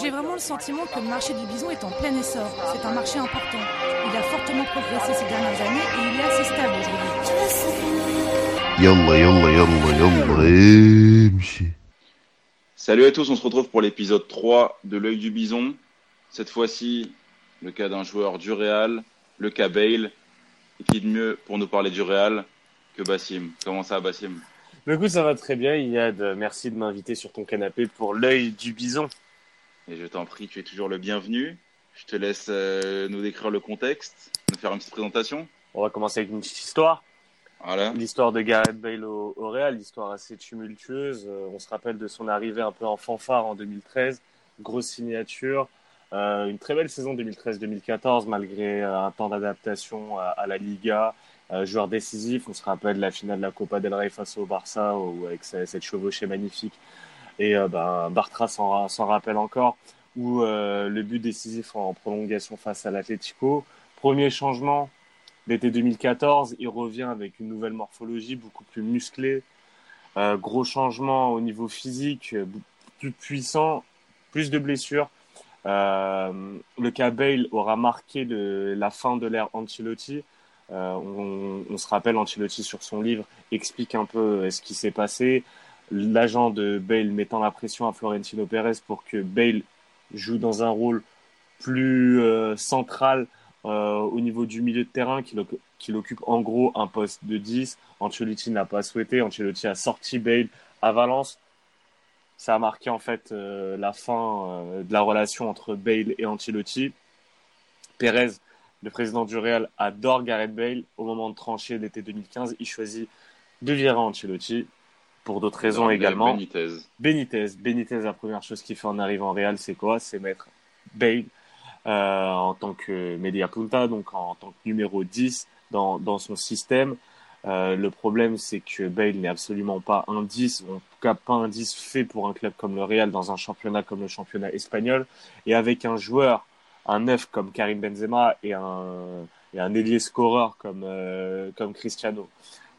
J'ai vraiment le sentiment que le marché du bison est en plein essor. C'est un marché important. Il a fortement progressé ces dernières années et il est assez stable aujourd'hui. Salut à tous, on se retrouve pour l'épisode 3 de l'œil du bison. Cette fois-ci, le cas d'un joueur du Real, le cas Bale. Et qui de mieux pour nous parler du Real que Bassim? Comment ça Bassim? Bah, Écoute, ça va très bien Yad. Merci de m'inviter sur ton canapé pour l'œil du bison. Et je t'en prie, tu es toujours le bienvenu. Je te laisse euh, nous décrire le contexte, nous faire une petite présentation. On va commencer avec une petite histoire. Voilà. L'histoire de Gareth Bale au, Real, l'histoire assez tumultueuse. Euh, on se rappelle de son arrivée un peu en fanfare en 2013. Grosse signature. Euh, une très belle saison 2013-2014 malgré un temps d'adaptation à, la Liga. joueur décisif, on se rappelle la finale de la Copa del Rey face au Barça où, avec cette chevauchée magnifique et euh, ben, Bartra s'en rappelle encore, où euh, le but décisif en prolongation face à l'Atlético. Premier changement d'été 2014, il revient avec une nouvelle morphologie beaucoup plus musclée. Euh, gros changement au niveau physique, plus puissant, plus de blessures. le cas Bale aura marqué la fin de l'ère Ancelotti. on, se rappelle, Ancelotti sur son livre explique un peu ce qui s'est passé l'agent de Bale mettant la pression à Florentino Pérez pour que Bale joue dans un rôle plus euh, central euh, au niveau du milieu de terrain, qu'il occupe en gros un poste de 10. Ancelotti n'a pas souhaité. Ancelotti a sorti Bale à Valence. Ça a marqué en fait euh, la fin de la relation entre Bale et Ancelotti. Pérez, le président du Real, adore Gareth Bale. Au moment de trancher l'été 2015, il choisit de virer Ancelotti pour d'autres raisons également. Benitez. Benitez. Benitez, la première chose qu'il fait en arrivant en Real, c'est quoi? C'est mettre Bale euh, en tant que media punta, donc en, tant que numéro 10 dans, dans son système. Euh, le problème, c'est que Bale n'est absolument pas un 10, ou en tout cas pas un 10 fait pour un club comme le Real dans un championnat comme le championnat espagnol, et avec un joueur, un 9 comme Karim Benzema et un, et un ailier scoreur comme, euh, comme Cristiano.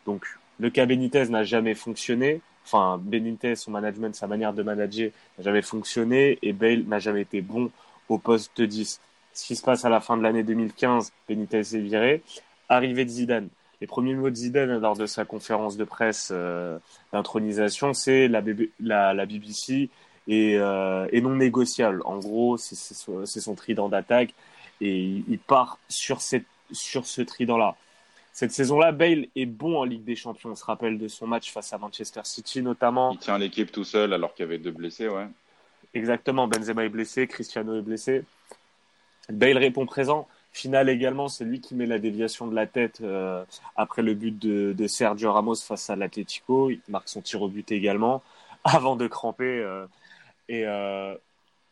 Donc le cas Benitez n'a jamais fonctionné. Enfin, Benitez, son management, sa manière de manager n'a jamais fonctionné et Bale n'a jamais été bon au poste de 10. Ce qui se passe à la fin de l'année 2015, Benitez est viré. Arrivée de Zidane. Les premiers mots de Zidane lors de sa conférence de presse euh, d'intronisation, c'est la, la, BBC euh, est, non négociable. En gros, c'est son, trident d'attaque et il, part sur ce trident-là. Cette saison-là, Bale est bon en Ligue des Champions. On se rappelle de son match face à Manchester City notamment. Il tient l'équipe tout seul alors qu'il y avait deux blessés, ouais. Exactement, Benzema est blessé, Cristiano est blessé. Bale répond présent. Finale également, c'est lui qui met la déviation de la tête euh, après le but de, Sergio Ramos face à l'Atlético. Il marque son tir au but également avant de cramper. Euh, et euh,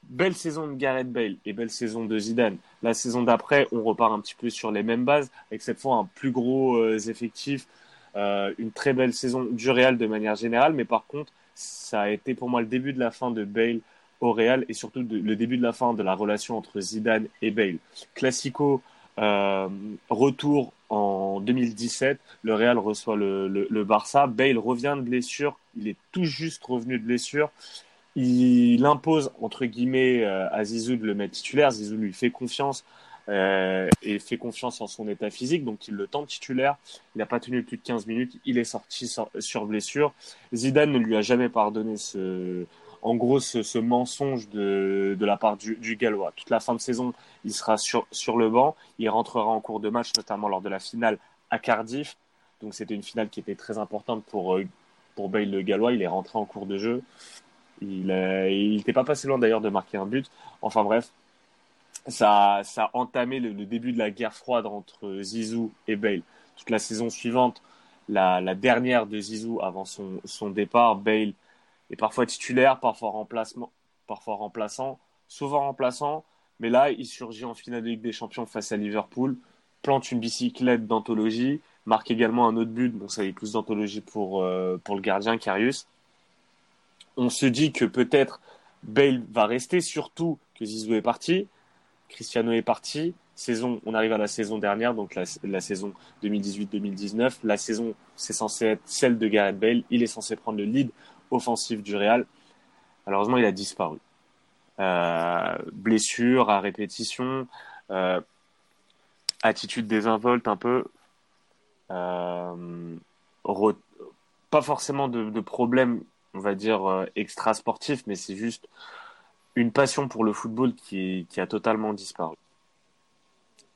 belle saison de Gareth Bale et belle saison de Zidane. La saison d'après, on repart un petit peu sur les mêmes bases, avec cette fois un plus gros euh, effectif, euh, une très belle saison du Real de manière générale, mais par contre, ça a été pour moi le début de la fin de Bale au Real et surtout le début de la fin de la relation entre Zidane et Bale. Classico, euh, retour en 2017, le Real reçoit le, le Barça, Bale revient de blessure, il est tout juste revenu de blessure il impose entre guillemets euh, à Zizou de le mettre titulaire. Zizou lui fait confiance euh, et fait confiance en son état physique, donc il le tente titulaire. Il n'a pas tenu plus de 15 minutes, il est sorti sur, blessure. Zidane ne lui a jamais pardonné ce, en gros, ce, mensonge de, de la part du, du, Gallois. Toute la fin de saison, il sera sur, sur le banc, il rentrera en cours de match, notamment lors de la finale à Cardiff. Donc c'était une finale qui était très importante pour, euh, pour Bale le Gallois. Il est rentré en cours de jeu. Il n'était pas passé loin d'ailleurs de marquer un but. Enfin bref, ça, a entamé le, début de la guerre froide entre Zizou et Bale. Toute la saison suivante, la, dernière de Zizou avant son, départ, Bale est parfois titulaire, parfois, remplacement, parfois remplaçant, souvent remplaçant. Mais là, il surgit en finale de Ligue des Champions face à Liverpool, plante une bicyclette d'anthologie, marque également un autre but. Bon, ça y est plus d'anthologie pour, euh, pour le gardien, Carius on se dit que peut-être Bale va rester, surtout que Zizou est parti, Cristiano est parti. Saison, on arrive à la saison dernière, donc la, saison 2018-2019. La saison, c'est censé être celle de Gareth Bale. Il est censé prendre le lead offensif du Real. Malheureusement, il a disparu. Euh, blessure à répétition, euh, attitude désinvolte un peu, euh, pas forcément de, de problème, on va dire, euh, extra sportif, mais c'est juste une passion pour le football qui, a totalement disparu.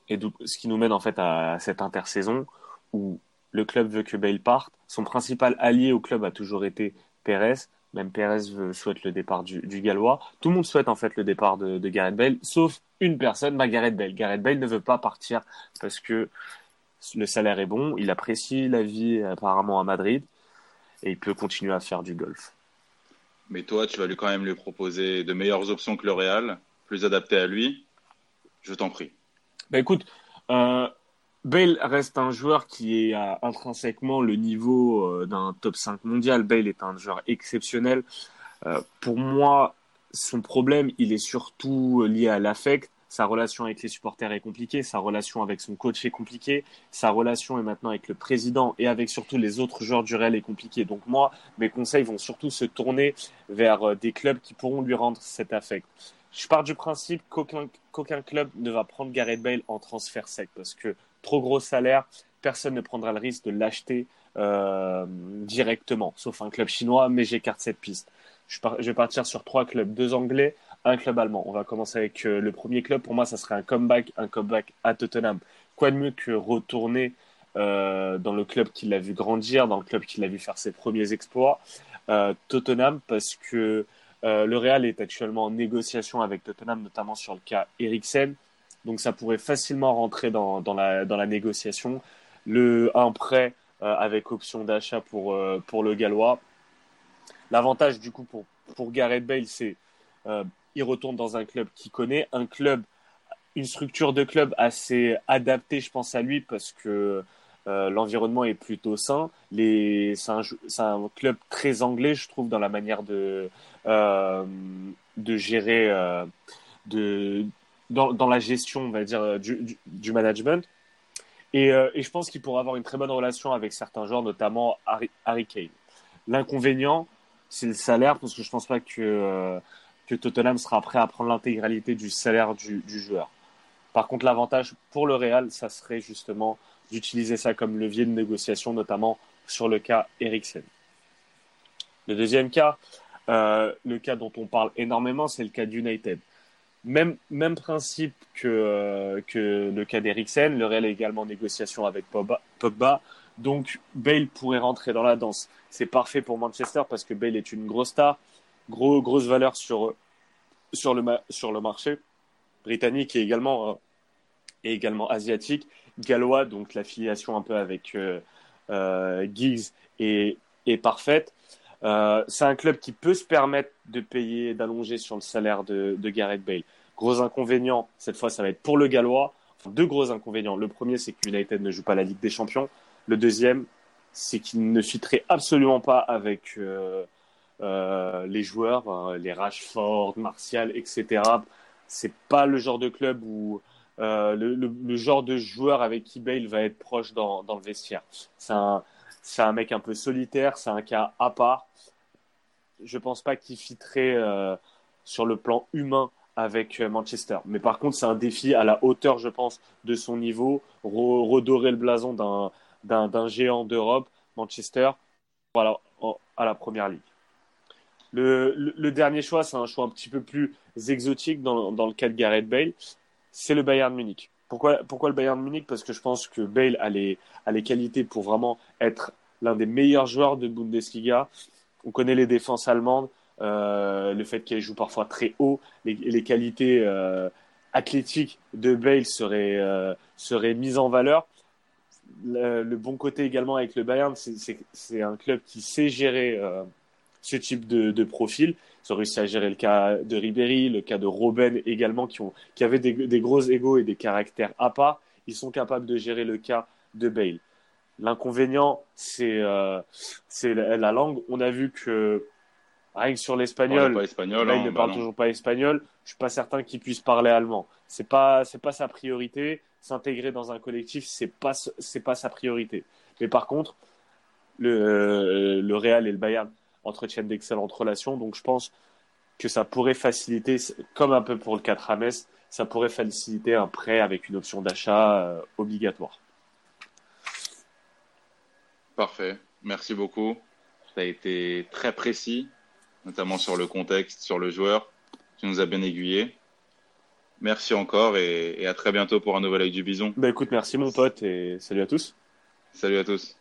Et ce qui nous mène en fait à cette intersaison où le club veut que Bale parte. Son principal allié au club a toujours été Pérez. Même Pérez souhaite le départ du, Gallois. Tout le monde souhaite en fait le départ de, Gareth Bale, sauf une personne, bah Gareth Bale. Gareth Bale ne veut pas partir parce que le salaire est bon, il apprécie la vie apparemment à Madrid et il peut continuer à faire du golf. Mais toi, tu vas lui quand même lui proposer de meilleures options que le Real, plus adaptées à lui. Je t'en prie. Bah écoute, euh, Bale reste un joueur qui est à intrinsèquement le niveau euh, d'un top 5 mondial. Bale est un joueur exceptionnel. Euh, pour moi, son problème, il est surtout lié à l'affect. Sa relation avec les supporters est compliquée, sa relation avec son coach est compliquée, sa relation est maintenant avec le président et avec surtout les autres joueurs du Real est compliquée. Donc moi, mes conseils vont surtout se tourner vers euh, des clubs qui pourront lui rendre cet affect. Je pars du principe qu'aucun club ne va prendre Gareth Bale en transfert sec parce que trop gros salaire, personne ne prendra le risque de l'acheter euh, directement, sauf un club chinois, mais j'écarte cette piste. Je, vais partir sur trois clubs, deux anglais, un club allemand. On va commencer avec euh, le premier club. Pour moi, ça serait un comeback, un comeback à Tottenham. Quoi de mieux que retourner euh, dans le club qui l'a vu grandir, dans le club qui l'a vu faire ses premiers exploits, Tottenham, parce que le Real est actuellement en négociation avec Tottenham, notamment sur le cas Eriksen. Donc ça pourrait facilement rentrer dans, la, négociation. Le, un prêt euh, avec option d'achat pour, euh, le Gallois. L'avantage du coup pour, Gareth Bale, c'est euh, il retourne dans un club qu'il connaît, un club, une structure de club assez adaptée, je pense à lui, parce que euh, l'environnement est plutôt sain. C'est un, club très anglais, je trouve, dans la manière de, euh, gérer, euh, de, dans, la gestion, on va dire, du, management. Et, je pense qu'il pourra avoir une très bonne relation avec certains joueurs, notamment Harry, Kane. L'inconvénient, c'est le salaire, parce que je pense pas que, que Tottenham sera prêt à prendre l'intégralité du salaire du, joueur. Par contre, l'avantage pour le Real, ça serait justement d'utiliser ça comme levier de négociation, notamment sur le cas Eriksen. Le deuxième cas, euh, le cas dont on parle énormément, c'est le cas d'United. Même, même principe que, euh, que le cas d'Eriksen. Le Real est également en négociation avec Pogba. Donc, Bale pourrait rentrer dans la danse. C'est parfait pour Manchester parce que Bale est une grosse star, gros, grosse valeur sur, sur, le, sur le marché britannique et également, euh, et également asiatique. Gallois, donc l'affiliation un peu avec euh, euh Giggs est, est parfaite. Euh, c'est un club qui peut se permettre de payer, d'allonger sur le salaire de, de, Gareth Bale. Gros inconvénient, cette fois, ça va être pour le Gallois. Deux gros inconvénients. Le premier, c'est que United ne joue pas la Ligue des Champions. Le deuxième, c'est qu'il ne fitterait absolument pas avec euh, les joueurs, euh, les Rashford, Martial, etc. C'est pas le genre de club où euh, le, genre de joueur avec qui Bale va être proche dans, le vestiaire. C'est un, mec un peu solitaire, c'est un cas à part. Je pense pas qu'il fitterait sur le plan humain avec Manchester. Mais par contre, c'est un défi à la hauteur, je pense, de son niveau, redorer le blason d'un, géant d'Europe, Manchester, à la première ligue. Le, dernier choix, c'est un choix un petit peu plus exotique dans, le cas de Gareth Bale, c'est le Bayern Munich. Pourquoi, le Bayern Munich? Parce que je pense que Bale a les, qualités pour vraiment être l'un des meilleurs joueurs de Bundesliga. On connaît les défenses allemandes, euh, le fait qu'elles jouent parfois très haut, les, les qualités euh, athlétiques de Bale seraient, euh, mises en valeur. Le, bon côté également avec le Bayern, c'est un club qui sait gérer ce type de, de profil. Ils ont réussi à gérer le cas de Ribéry, le cas de Robben également, qui, ont, qui avaient des, des gros égaux et des caractères à part. Ils sont capables de gérer le cas de Bale. L'inconvénient, c'est euh, la, la, langue. On a vu que rien que sur l'espagnol, Bale hein, ne bah parle toujours pas espagnol. Je suis pas certain qu'il puisse parler allemand. C'est pas c'est pas sa priorité. S'intégrer dans un collectif, c'est pas c'est pas sa priorité. Mais par contre, le, le Real et le Bayern entretiennent d'excellentes relations. Donc je pense que ça pourrait faciliter, comme un peu pour le 4 Rames, ça pourrait faciliter un prêt avec une option d'achat euh, obligatoire. Parfait. Merci beaucoup. Ça a été très précis, notamment sur le contexte, sur le joueur. Tu nous as bien aiguillé. Merci encore et, à très bientôt pour un nouvel œil du bison. Bah écoute, merci mon pote et salut à tous. Salut à tous.